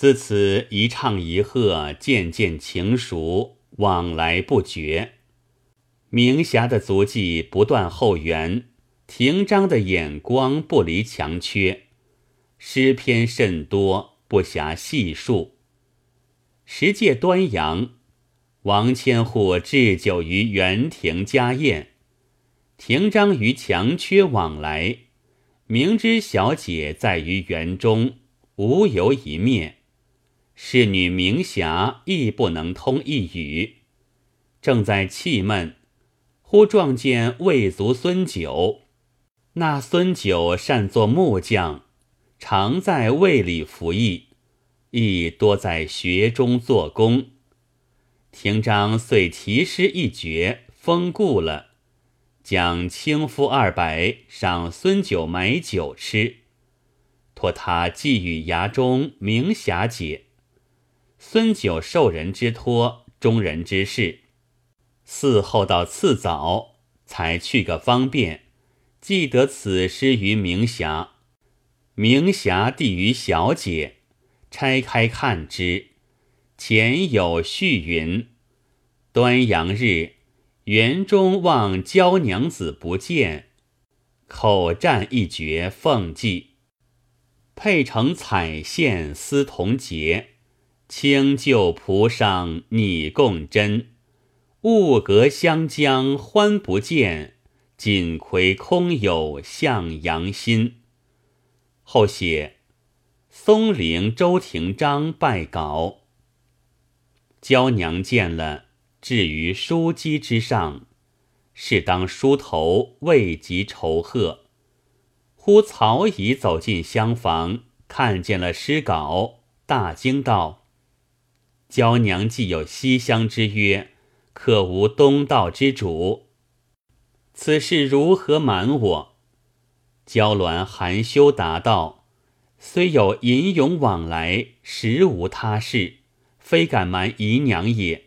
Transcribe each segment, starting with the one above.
自此一唱一和，渐渐情熟，往来不绝。明霞的足迹不断后援，廷章的眼光不离强缺。诗篇甚多，不暇细数。十届端阳，王千户置酒于园亭家宴，廷章与强缺往来，明知小姐在于园中，无由一面。侍女明霞亦不能通一语，正在气闷。忽撞见魏族孙九，那孙九善作木匠，常在魏里服役，亦多在学中做工。廷章遂题诗一绝，封固了，将清夫二百赏孙九买酒吃，托他寄与衙中明霞姐。孙九受人之托，忠人之事。嗣后到次早，才去个方便，记得此诗于明霞。明霞递于小姐，拆开看之，前有序云：“端阳日，园中望娇娘子不见，口占一绝凤髻，配成彩线丝铜结，清旧蒲上拟共针。”雾隔湘江欢不见，锦葵空有向阳心。后写松陵周廷章拜稿，娇娘见了，置于书机之上，是当梳头，未及酬贺。忽曹乙走进厢房，看见了诗稿，大惊道：“娇娘既有西厢之约。”可无东道之主？此事如何瞒我？娇鸾含羞答道：“虽有吟咏往来，实无他事，非敢瞒姨娘也。”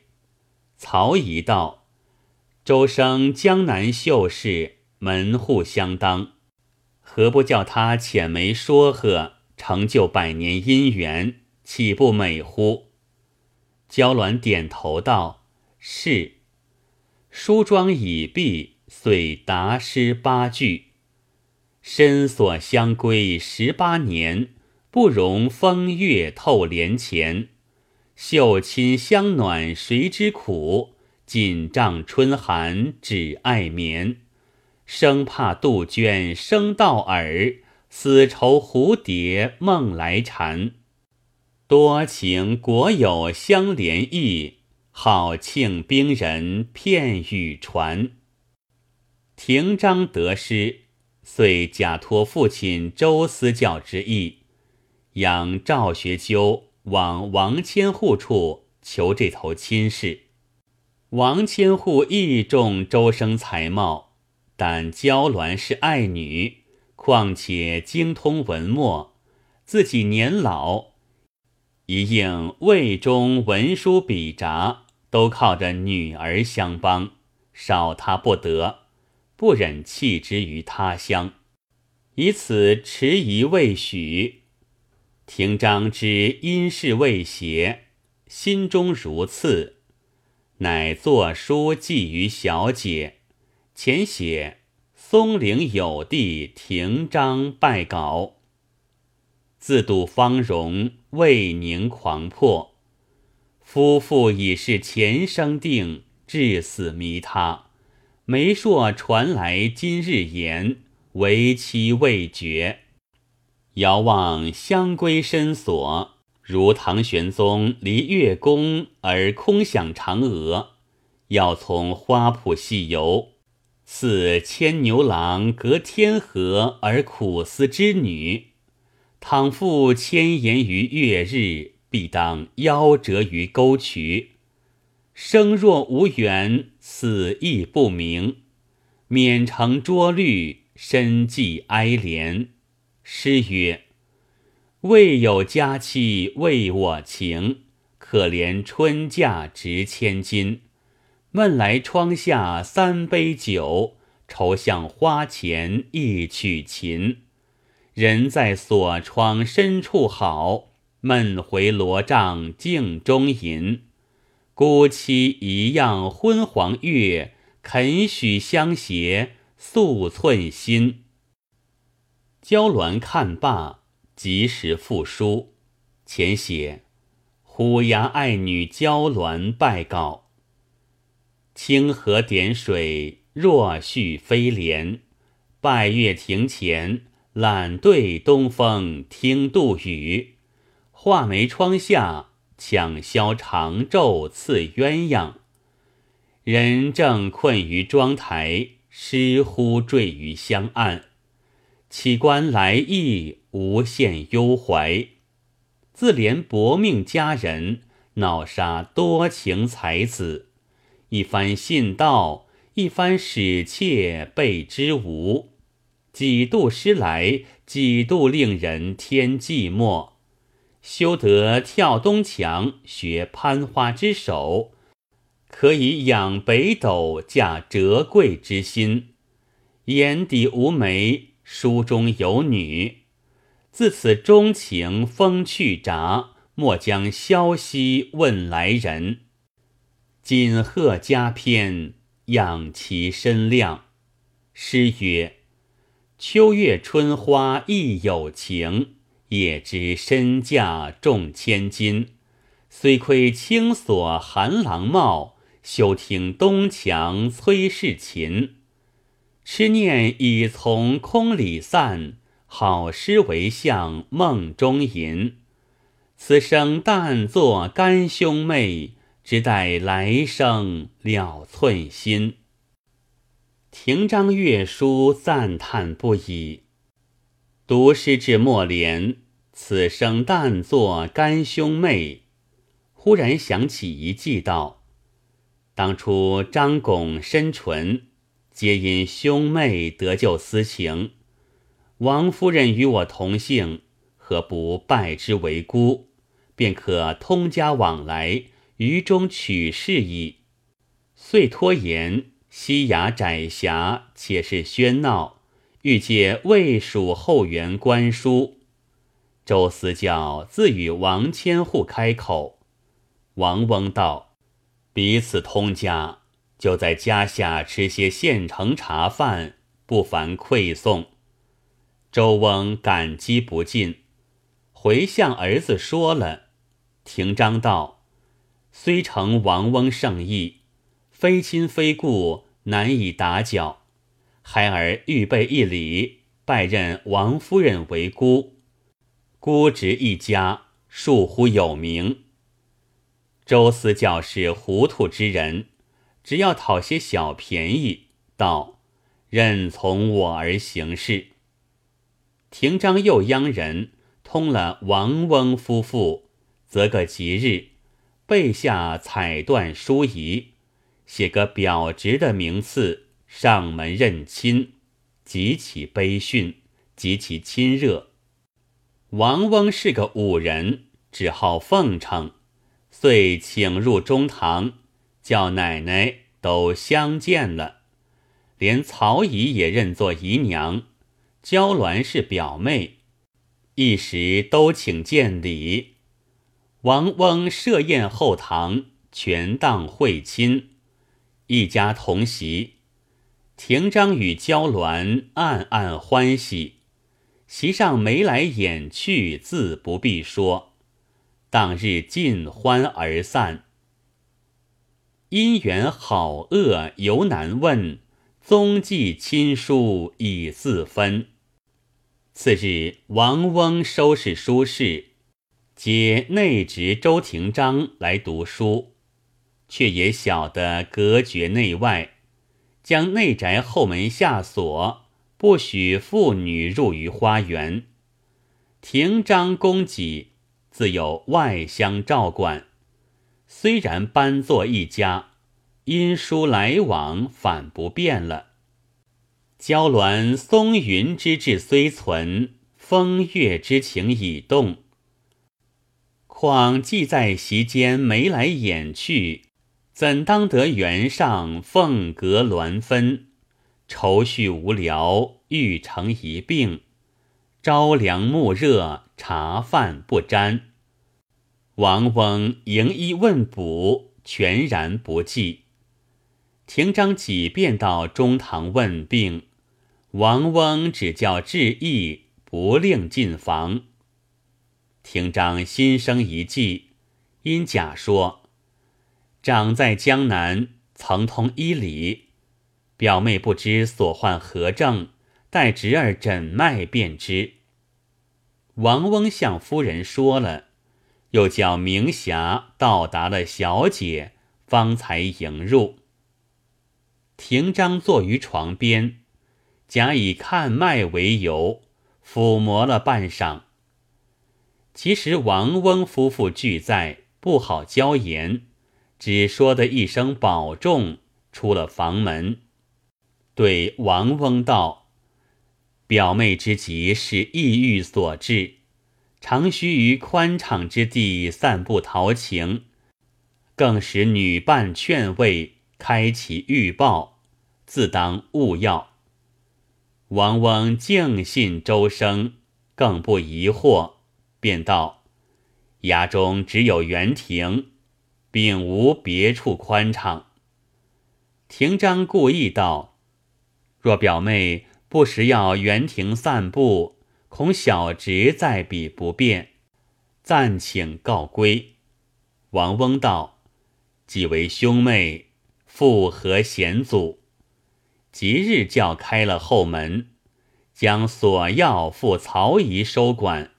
曹乙道：“周生江南秀士，门户相当，何不叫他浅眉说和，成就百年姻缘，岂不美乎？”娇鸾点头道。是，梳妆已毕，遂答诗八句：“身所相归十八年，不容风月透帘前。绣亲香暖谁知苦？锦帐春寒只爱眠。生怕杜鹃声到耳，死愁蝴蝶梦来缠。多情果有相连意。”好庆兵人片语传，廷章得失，遂假托父亲周思教之意，养赵学究往王千户处求这头亲事。王千户亦重周生才貌，但娇鸾是爱女，况且精通文墨，自己年老，一应魏中文书笔札。都靠着女儿相帮，少他不得，不忍弃之于他乡，以此迟疑未许。廷章之因事未谐，心中如刺，乃作书寄于小姐，前写松陵有弟廷章拜稿，自度芳容，未宁狂魄。夫妇已是前生定，至死迷他。媒妁传来今日言，为期未决。遥望香闺深锁，如唐玄宗离月宫而空想嫦娥。要从花圃细游，似牵牛郎隔天河而苦思织女。倘复千言于月日。必当夭折于沟渠，生若无缘，死亦不明。免成拙虑，身寄哀怜。诗曰：“未有佳期为我情，可怜春嫁值千金。闷来窗下三杯酒，愁向花前一曲琴。人在锁窗深处好。”闷回罗帐镜中吟。孤妻一样昏黄月，肯许相携素寸心。娇鸾看罢，及时复书，前写虎牙爱女娇鸾拜告。清河点水，若续飞莲。拜月庭前，懒对东风听杜宇。画眉窗下。抢消长昼刺鸳鸯，人正困于妆台，诗忽坠于香案。岂观来意，无限忧怀。自怜薄命佳人，恼杀多情才子。一番信道，一番使妾备之无。几度诗来，几度令人添寂寞。修得跳东墙学攀花之手，可以养北斗驾折桂之心。眼底无眉，书中有女。自此钟情风去闸，莫将消息问来人。锦鹤佳篇，养其身量。诗曰：秋月春花亦有情。也知身价重千金，虽窥青锁寒狼帽，休听东墙崔氏琴。痴念已从空里散，好诗为向梦中吟。此生但作干兄妹，只待来生了寸心。庭章乐书赞叹不已，读诗至末联。此生但作干兄妹，忽然想起一计道：当初张拱、申纯，皆因兄妹得救私情。王夫人与我同姓，何不拜之为姑，便可通家往来，于中取事矣。遂拖延，西衙窄狭，且是喧闹，欲借魏蜀后援官书。周思教自与王千户开口，王翁道：“彼此通家，就在家下吃些现成茶饭，不烦馈送。”周翁感激不尽，回向儿子说了。廷章道：“虽承王翁圣意，非亲非故，难以打搅。孩儿预备一礼，拜任王夫人为姑。”姑侄一家，庶乎有名。周思教是糊涂之人，只要讨些小便宜，道任从我儿行事。廷章又央人通了王翁夫妇，择个吉日，备下彩缎书仪，写个表侄的名次，上门认亲，极其悲训，极其亲热。王翁是个武人，只好奉承，遂请入中堂，叫奶奶都相见了，连曹姨也认作姨娘，娇鸾是表妹，一时都请见礼。王翁设宴后堂，全当会亲，一家同席。廷章与娇鸾暗暗欢喜。席上眉来眼去，自不必说。当日尽欢而散。姻缘好恶犹难问，踪迹亲疏已自分。次日，王翁收拾书事，接内侄周廷章来读书，却也晓得隔绝内外，将内宅后门下锁。不许妇女入于花园。庭章供给自有外乡照管。虽然搬作一家，因书来往反不便了。娇鸾松云之志虽存，风月之情已动。况既在席间眉来眼去，怎当得园上凤阁鸾分？愁绪无聊，欲成一病；朝凉暮热，茶饭不沾。王翁迎医问卜，全然不计。廷章几遍到中堂问病，王翁只叫致意，不令进房。廷章心生一计，因假说：长在江南，曾通医理，表妹不知所患何症，待侄儿诊脉便知。王翁向夫人说了。又叫明霞到达了小姐，方才迎入。廷章坐于床边，假以看脉为由，抚摸了半晌。其实王翁夫妇俱在，不好交言，只说的一声保重，出了房门，对王翁道：“表妹之急是抑郁所致。”常须于宽敞之地散步陶情，更使女伴劝慰，开启预报，自当勿要。王翁敬信周生，更不疑惑，便道：衙中只有园亭，并无别处宽敞。廷章故意道：若表妹不时要园亭散步。恐小侄在彼不便，暂请告归。王翁道：“既为兄妹，复何险阻？”即日叫开了后门，将所要付曹姨收管，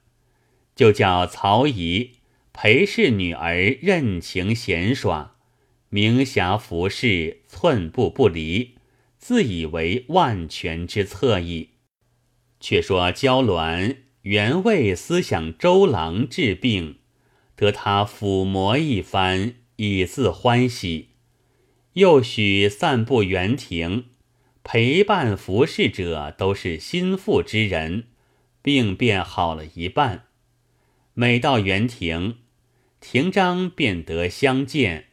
就叫曹姨陪侍女儿任情闲耍，明霞服侍，寸步不离，自以为万全之策矣。却说焦鸾原为思想周郎治病，得他抚摩一番，以自欢喜。又许散步园亭，陪伴服侍者都是心腹之人，病便好了一半。每到园亭，廷章便得相见，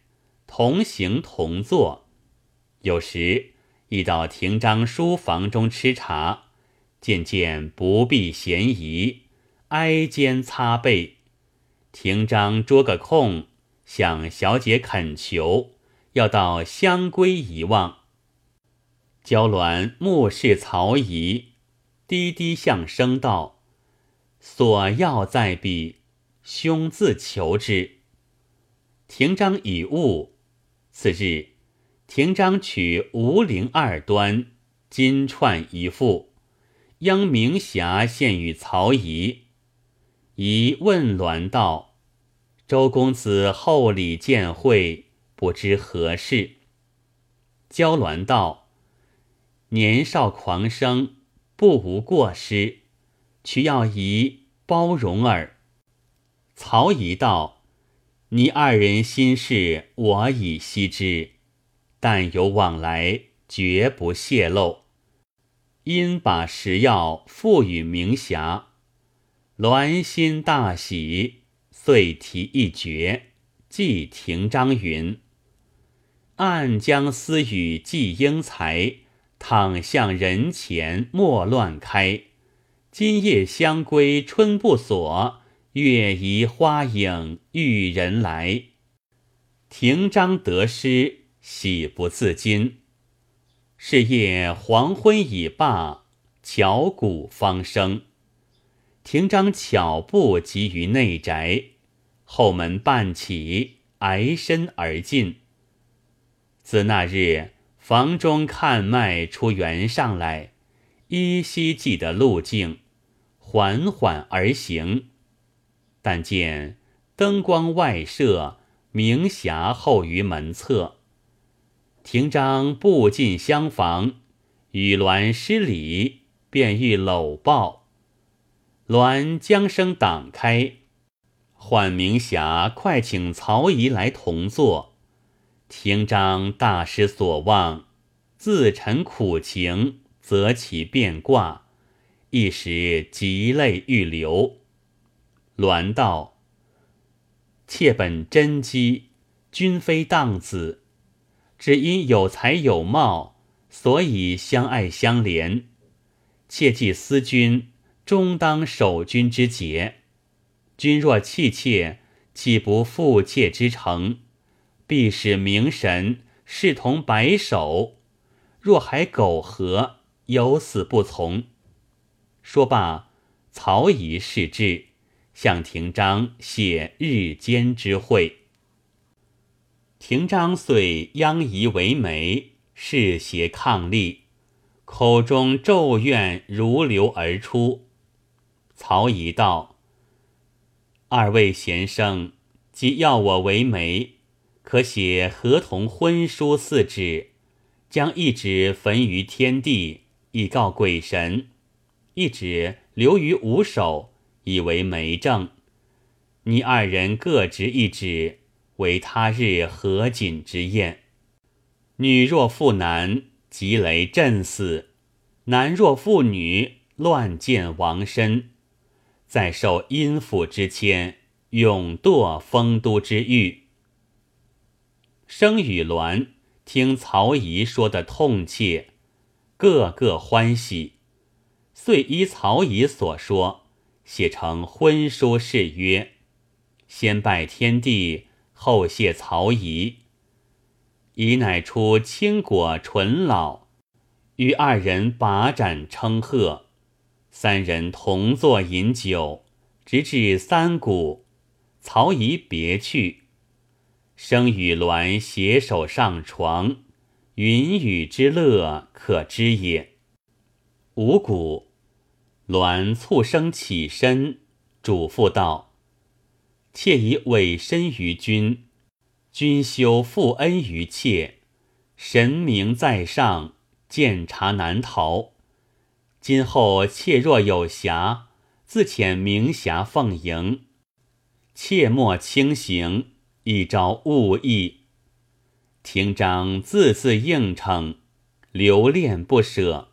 同行同坐。有时亦到廷章书房中吃茶。渐渐不避嫌疑，挨肩擦背。廷章捉个空，向小姐恳求，要到香闺一望。娇鸾目视曹姨，低低向声道：“所要在彼，兄自求之。”廷章已悟。次日，廷章取吴陵二端金串一副。央明霞献与曹仪，仪问鸾道：“周公子厚礼见会，不知何事？”焦鸾道：“年少狂生，不无过失，取要仪包容耳。”曹仪道：“你二人心事，我已悉知，但有往来，绝不泄露。”因把食药付与明霞，鸾心大喜，遂提一绝，寄廷章云：“暗将私语寄英才，倘向人前莫乱开。今夜相归春不锁，月移花影遇人来。”庭章得失，喜不自禁。是夜黄昏已罢，巧鼓方声。庭章巧步急于内宅，后门半起，挨身而进。自那日房中看脉出原上来，依稀记得路径，缓缓而行。但见灯光外射，明霞后于门侧。廷章步进厢房，与鸾施礼，便欲搂抱，鸾将声挡开，唤明霞快请曹姨来同坐。廷章大失所望，自陈苦情，则其变卦，一时急泪欲流。鸾道：“妾本真姬，君非荡子。”只因有才有貌，所以相爱相怜。切记思君，终当守君之节。君若弃妾，岂不负妾之诚？必使明神视同白首。若还苟合，有死不从。说罢，曹仪视之，向廷章写日间之会。廷章遂央仪为媒，誓协抗力，口中咒怨如流而出。曹仪道：“二位贤生，即要我为媒，可写合同婚书四纸，将一纸焚于天地，以告鬼神；一纸留于吾手，以为媒证。你二人各执一指。”为他日合锦之宴，女若负男，即雷震死；男若负女，乱箭亡身。再受阴府之谦，永堕丰都之狱。生与鸾听曹仪说的痛切，个个欢喜，遂依曹仪所说，写成婚书誓约，先拜天地。后谢曹仪，仪乃出青果醇老，与二人把盏称贺，三人同坐饮酒，直至三鼓，曹仪别去，生与鸾携手上床，云雨之乐可知也。五鼓，鸾促生起身，嘱咐道。妾已委身于君，君休负恩于妾，神明在上，见察难逃。今后妾若有暇，自遣明霞奉迎，切莫轻行，一朝误意。廷章字字应承，留恋不舍。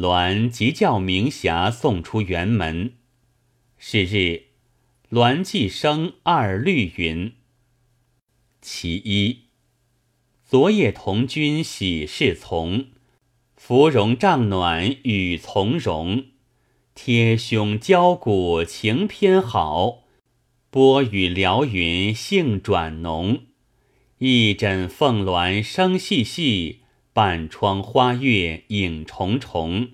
栾即叫明霞送出辕门。是日。栾既生二律云：其一，昨夜同君喜事从，芙蓉帐暖与从容，贴胸交骨情偏好，波雨撩云性转浓。一枕凤鸾声细细，半窗花月影重重。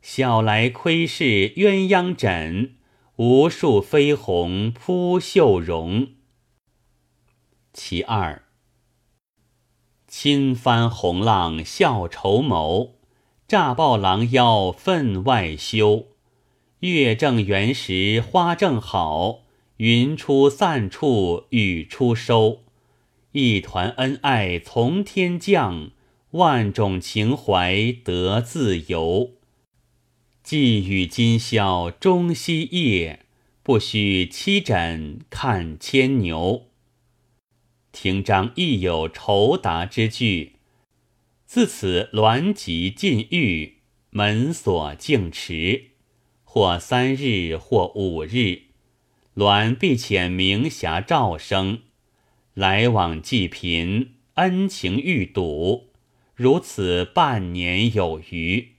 晓来窥视鸳鸯枕。无数飞鸿扑绣绒。其二，轻翻红浪笑愁眸，乍抱狼腰分外羞。月正圆时花正好，云出散处雨初收。一团恩爱从天降，万种情怀得自由。寄与今宵终夕夜，不须栖枕看牵牛。廷章亦有酬答之句。自此鸾集禁欲，门锁静持，或三日，或五日，鸾必遣明霞照生，来往济贫，恩情愈笃，如此半年有余。